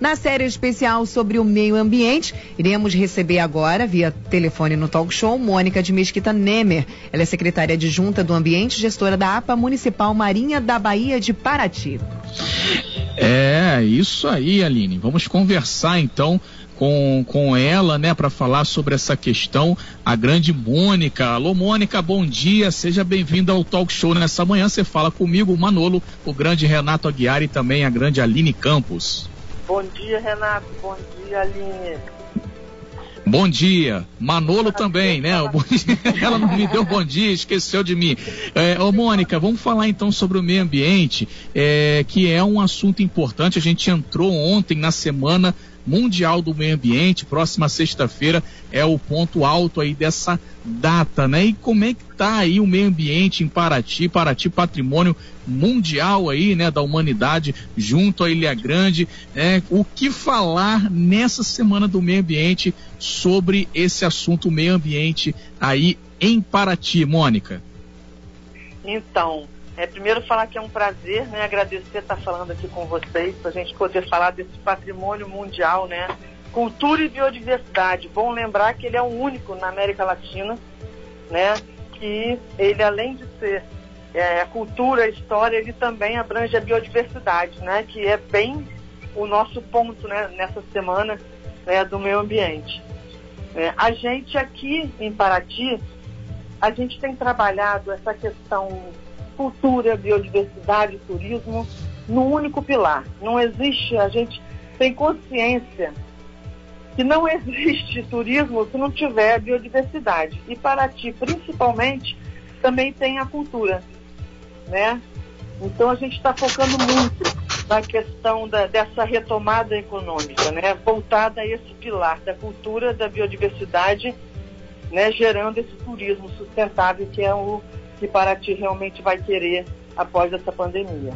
Na série especial sobre o meio ambiente, iremos receber agora, via telefone no talk show, Mônica de Mesquita Nemer. Ela é secretária adjunta do Ambiente, gestora da APA Municipal Marinha da Bahia de Paraty. É, isso aí, Aline. Vamos conversar então com, com ela, né, para falar sobre essa questão, a grande Mônica. Alô, Mônica, bom dia, seja bem-vinda ao Talk Show nessa manhã. Você fala comigo, o Manolo, o grande Renato Aguiar e também a grande Aline Campos. Bom dia, Renato, bom dia, Aline. Bom dia. Manolo também, né? Ela não me deu bom dia, esqueceu de mim. É, ô, Mônica, vamos falar então sobre o meio ambiente, é, que é um assunto importante. A gente entrou ontem na semana Mundial do Meio Ambiente, próxima sexta-feira é o ponto alto aí dessa data, né? E como é que tá aí o meio ambiente em Paraty, Paraty patrimônio mundial aí, né, da humanidade, junto à Ilha Grande, né? O que falar nessa semana do meio ambiente sobre esse assunto meio ambiente aí em Paraty, Mônica? Então, é, primeiro falar que é um prazer, né? Agradecer estar falando aqui com vocês, para a gente poder falar desse patrimônio mundial, né? Cultura e biodiversidade. Bom lembrar que ele é o único na América Latina, né? Que ele, além de ser é, cultura, história, ele também abrange a biodiversidade, né? Que é bem o nosso ponto, né? Nessa semana né, do meio ambiente. É, a gente aqui em Paraty, a gente tem trabalhado essa questão cultura, biodiversidade, turismo, no único pilar. Não existe, a gente tem consciência que não existe turismo se não tiver biodiversidade. E Paraty, principalmente, também tem a cultura, né? Então a gente está focando muito na questão da, dessa retomada econômica, né? Voltada a esse pilar da cultura, da biodiversidade, né? Gerando esse turismo sustentável que é o que Paraty realmente vai querer após essa pandemia.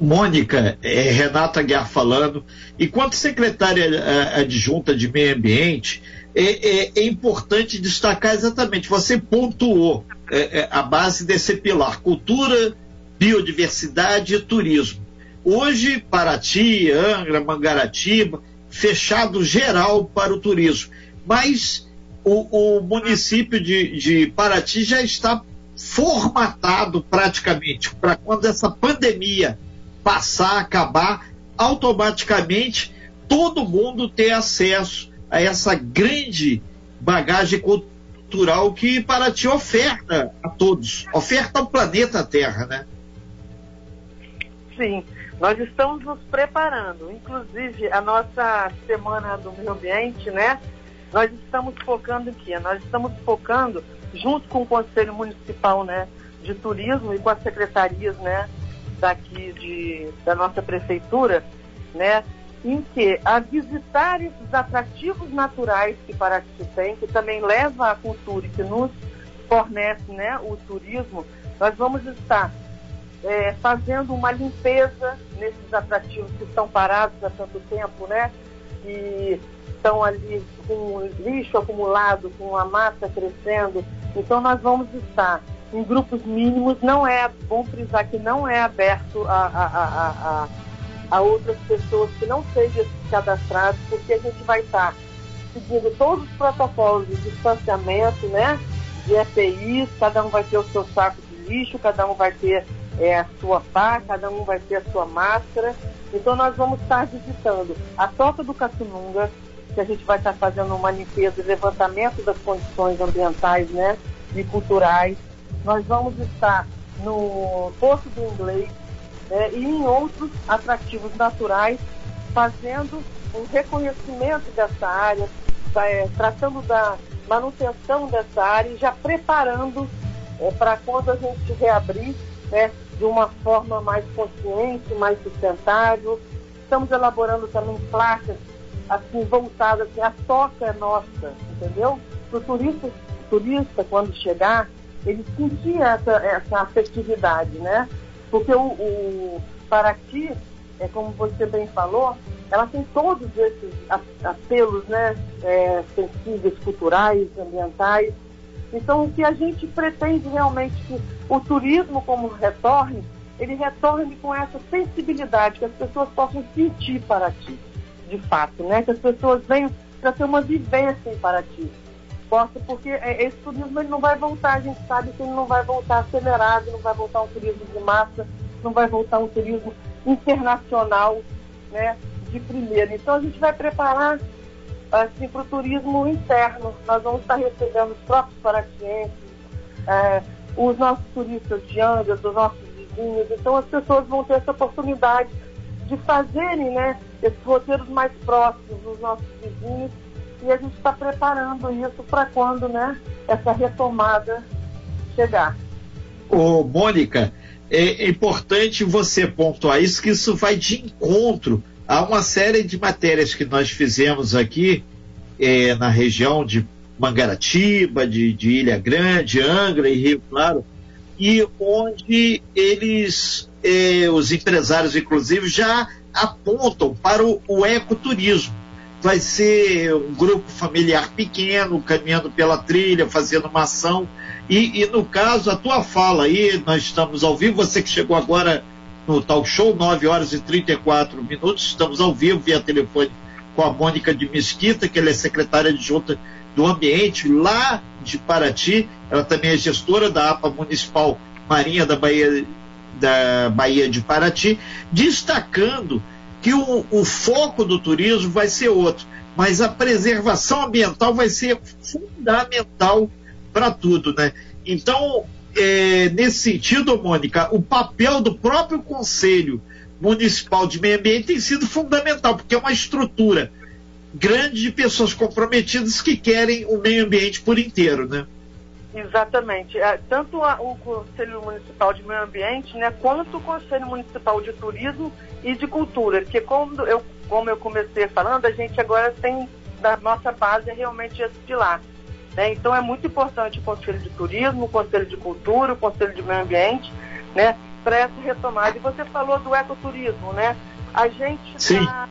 Mônica, é, Renata Aguiar falando, enquanto secretária é, adjunta de meio ambiente, é, é, é importante destacar exatamente, você pontuou é, é, a base desse pilar, cultura, biodiversidade e turismo. Hoje, Paraty, Angra, Mangaratiba, fechado geral para o turismo, mas o, o município de, de Paraty já está formatado praticamente para quando essa pandemia passar, acabar, automaticamente todo mundo ter acesso a essa grande bagagem cultural que Paraty oferta a todos, oferta ao planeta Terra, né? Sim, nós estamos nos preparando, inclusive a nossa semana do meio ambiente, né? Nós estamos focando em quê? Nós estamos focando junto com o Conselho Municipal né, de Turismo e com as secretarias né, daqui de, da nossa prefeitura, né, em que a visitar esses atrativos naturais que Paraty tem, que também leva a cultura e que nos fornece né, o turismo, nós vamos estar é, fazendo uma limpeza nesses atrativos que estão parados há tanto tempo, né? E estão ali com lixo acumulado, com a massa crescendo. Então nós vamos estar em grupos mínimos, não é bom frisar que não é aberto a, a, a, a, a outras pessoas que não sejam cadastradas, porque a gente vai estar seguindo todos os protocolos de distanciamento, né? De EPIs, cada um vai ter o seu saco de lixo, cada um vai ter é, a sua pá, cada um vai ter a sua máscara. Então nós vamos estar visitando a Toca do Caçununga, que a gente vai estar fazendo uma limpeza e levantamento das condições ambientais né, e culturais. Nós vamos estar no Poço do Inglês né, e em outros atrativos naturais, fazendo um reconhecimento dessa área, é, tratando da manutenção dessa área e já preparando é, para quando a gente reabrir né, de uma forma mais consciente, mais sustentável. Estamos elaborando também placas assim, voltada, assim, a toca é nossa, entendeu? Para o turista, turista, quando chegar, ele sentir essa, essa afetividade, né? Porque o, o Paraty, é como você bem falou, ela tem todos esses apelos, né? É, sensíveis, culturais, ambientais. Então, o que a gente pretende realmente que o turismo como retorne ele retorne com essa sensibilidade, que as pessoas possam sentir Paraty, de fato, né? Que as pessoas venham para ter uma vivência em Paraty. Porque esse turismo ele não vai voltar, a gente sabe que ele não vai voltar acelerado, não vai voltar um turismo de massa, não vai voltar um turismo internacional, né? De primeira. Então a gente vai preparar assim, para o turismo interno. Nós vamos estar recebendo os próprios paratienses, é, os nossos turistas de Angra, os nossos vizinhos. Então as pessoas vão ter essa oportunidade de fazerem né, esses roteiros mais próximos dos nossos vizinhos e a gente está preparando isso para quando né, essa retomada chegar. Ô, Mônica, é importante você pontuar isso, que isso vai de encontro a uma série de matérias que nós fizemos aqui é, na região de Mangaratiba, de, de Ilha Grande, Angra e Rio Claro, e onde eles, eh, os empresários inclusive, já apontam para o, o ecoturismo. Vai ser um grupo familiar pequeno, caminhando pela trilha, fazendo uma ação. E, e, no caso, a tua fala aí, nós estamos ao vivo, você que chegou agora no talk show, 9 horas e 34 minutos, estamos ao vivo via telefone com a Mônica de Mesquita, que ela é secretária adjunta do Ambiente lá de Paraty. Ela também é gestora da APA Municipal Marinha da Bahia, da Bahia de Paraty, destacando que o, o foco do turismo vai ser outro, mas a preservação ambiental vai ser fundamental para tudo, né? Então, é, nesse sentido, Mônica, o papel do próprio Conselho Municipal de Meio Ambiente tem sido fundamental, porque é uma estrutura grande de pessoas comprometidas que querem o meio ambiente por inteiro, né? Exatamente. É, tanto o Conselho Municipal de Meio Ambiente, né, quanto o Conselho Municipal de Turismo e de Cultura, porque como eu, como eu comecei falando, a gente agora tem, da nossa base é realmente esse pilar. Né? Então é muito importante o Conselho de Turismo, o Conselho de Cultura, o Conselho de Meio Ambiente, né, para essa retomada. E você falou do ecoturismo, né? A gente está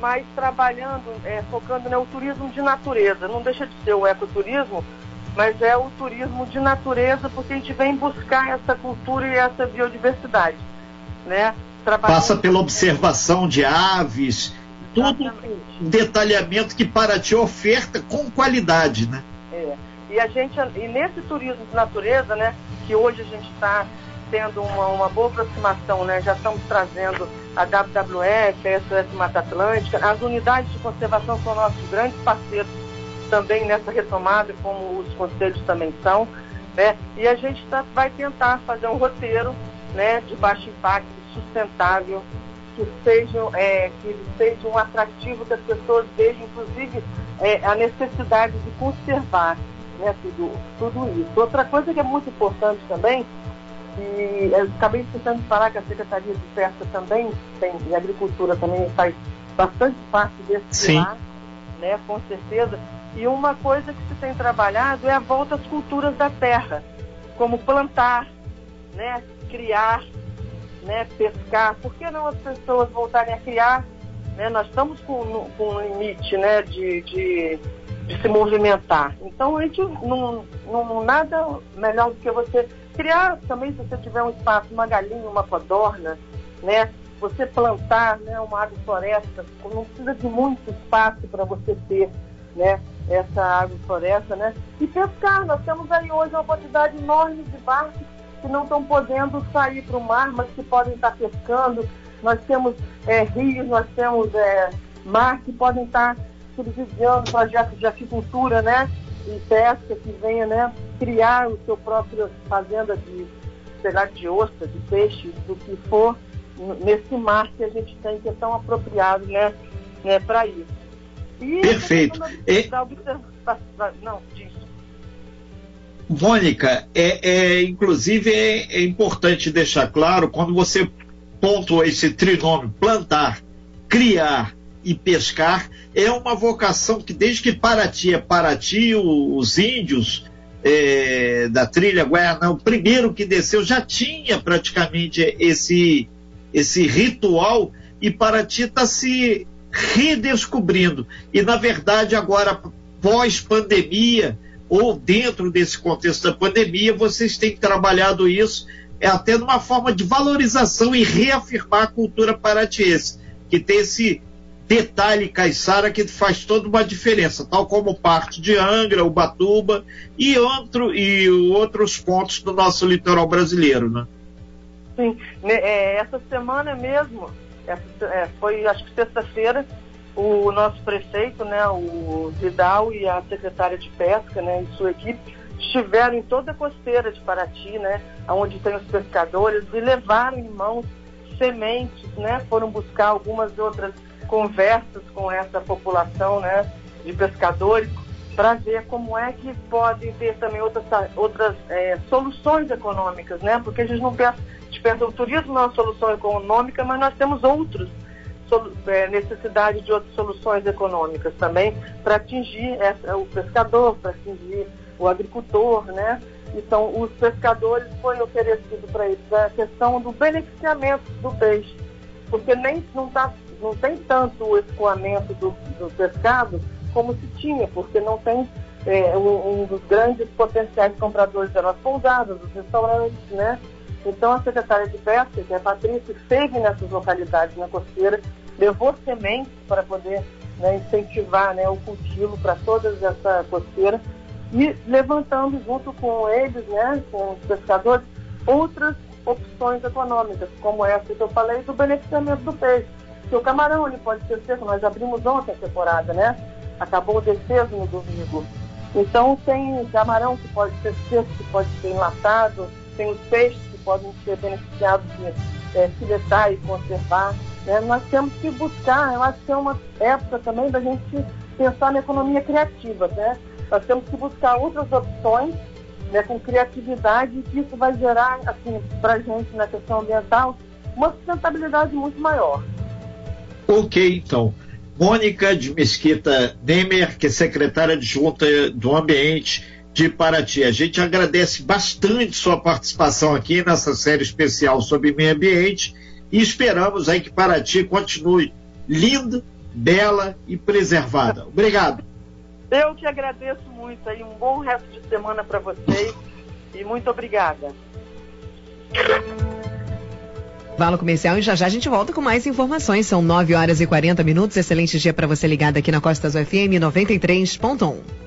mas trabalhando, é, focando no turismo de natureza. Não deixa de ser o ecoturismo, mas é o turismo de natureza, porque a gente vem buscar essa cultura e essa biodiversidade. Né? Passa pela observação de aves, todo um detalhamento que Paraty oferta com qualidade, né? É. E a gente, e nesse turismo de natureza, né, que hoje a gente está tendo uma, uma boa aproximação, né? Já estamos trazendo a WWF, a SOS Mata Atlântica, as unidades de conservação são nossos grandes parceiros também nessa retomada, como os conselhos também são, né? E a gente tá, vai tentar fazer um roteiro, né, de baixo impacto, sustentável, que seja, é, que seja um atrativo que as pessoas vejam, inclusive, é, a necessidade de conservar né, tudo, tudo isso. Outra coisa que é muito importante também e eu acabei esquecendo de falar que a Secretaria de Pesca também tem, e Agricultura também faz bastante parte desse Sim. pilar, né, com certeza. E uma coisa que se tem trabalhado é a volta às culturas da terra, como plantar, né, criar, né, pescar. Por que não as pessoas voltarem a criar? Né? Nós estamos com, com um limite né, de, de, de se movimentar. Então a gente não, não nada melhor do que você criar também, se você tiver um espaço, uma galinha, uma codorna, né? Você plantar né, uma agrofloresta, não precisa de muito espaço para você ter né, essa agrofloresta, né? E pescar, nós temos aí hoje uma quantidade enorme de barcos que não estão podendo sair para o mar, mas que podem estar pescando. Nós temos é, rios, nós temos é, mar que podem estar subsidiando projetos de aquicultura, né? E pesca que venha, né? criar o seu próprio fazenda de, sei lá, de ostra, de peixe, do que for, nesse mar que a gente tem, que é tão apropriado né, né, para isso. E Perfeito. E... Não, disso. Mônica, é, é, inclusive é, é, importante deixar claro, quando você pontua esse trinômio, plantar, criar e pescar, é uma vocação que desde que Paraty é Paraty, os índios é, da trilha Guaianã, o primeiro que desceu, já tinha praticamente esse, esse ritual e Paraty está se redescobrindo. E, na verdade, agora, pós-pandemia, ou dentro desse contexto da pandemia, vocês têm trabalhado isso é até numa forma de valorização e reafirmar a cultura paratiense, que tem esse detalhe caiçara que faz toda uma diferença, tal como parte de Angra, Ubatuba e, outro, e outros pontos do nosso litoral brasileiro, né? Sim, é, essa semana mesmo, essa, é, foi acho que sexta-feira, o nosso prefeito, né, o Vidal e a secretária de pesca, né, e sua equipe estiveram em toda a costeira de Paraty, né, onde tem os pescadores e levaram em mãos sementes, né, foram buscar algumas outras conversas com essa população, né, de pescadores para ver como é que podem ter também outras, outras é, soluções econômicas, né? Porque a gente não pensa, a gente pensa o turismo é uma solução econômica, mas nós temos outros é, necessidade de outras soluções econômicas também para atingir essa, o pescador, para atingir o agricultor, né? Então, os pescadores foi oferecido para eles a questão do beneficiamento do peixe, porque nem não, tá, não tem tanto o escoamento do, do pescado como se tinha, porque não tem é, um, um, dos grandes potenciais compradores das pousadas, dos restaurantes, né? Então a secretária de Pesca, que é a Patrícia, esteve nessas localidades na costeira, levou sementes para poder né, incentivar né, o cultivo para toda essa costeira e levantando junto com eles, né, com os pescadores, outras opções econômicas, como essa que eu falei, do beneficiamento do peixe. Porque o camarão ele pode ser seco, nós abrimos ontem a temporada, né? Acabou o despeso no domingo. Então tem camarão que pode ser seco, que pode ser enlatado, tem os peixes podem ser beneficiados de é, filetar e conservar. Né? Nós temos que buscar, eu acho que é uma época também da gente pensar na economia criativa. Né? Nós temos que buscar outras opções né, com criatividade, que isso vai gerar, assim, para a gente, na questão ambiental, uma sustentabilidade muito maior. Ok, então. Mônica de Mesquita Nemer, que é secretária adjunta do Ambiente de Paraty. A gente agradece bastante sua participação aqui nessa série especial sobre meio ambiente e esperamos aí que Paraty continue linda, bela e preservada. Obrigado. Eu que agradeço muito aí, um bom resto de semana para vocês e muito obrigada. Valo comercial e já já a gente volta com mais informações. São 9 horas e 40 minutos. Excelente dia para você ligado aqui na Costas UFM 93.1.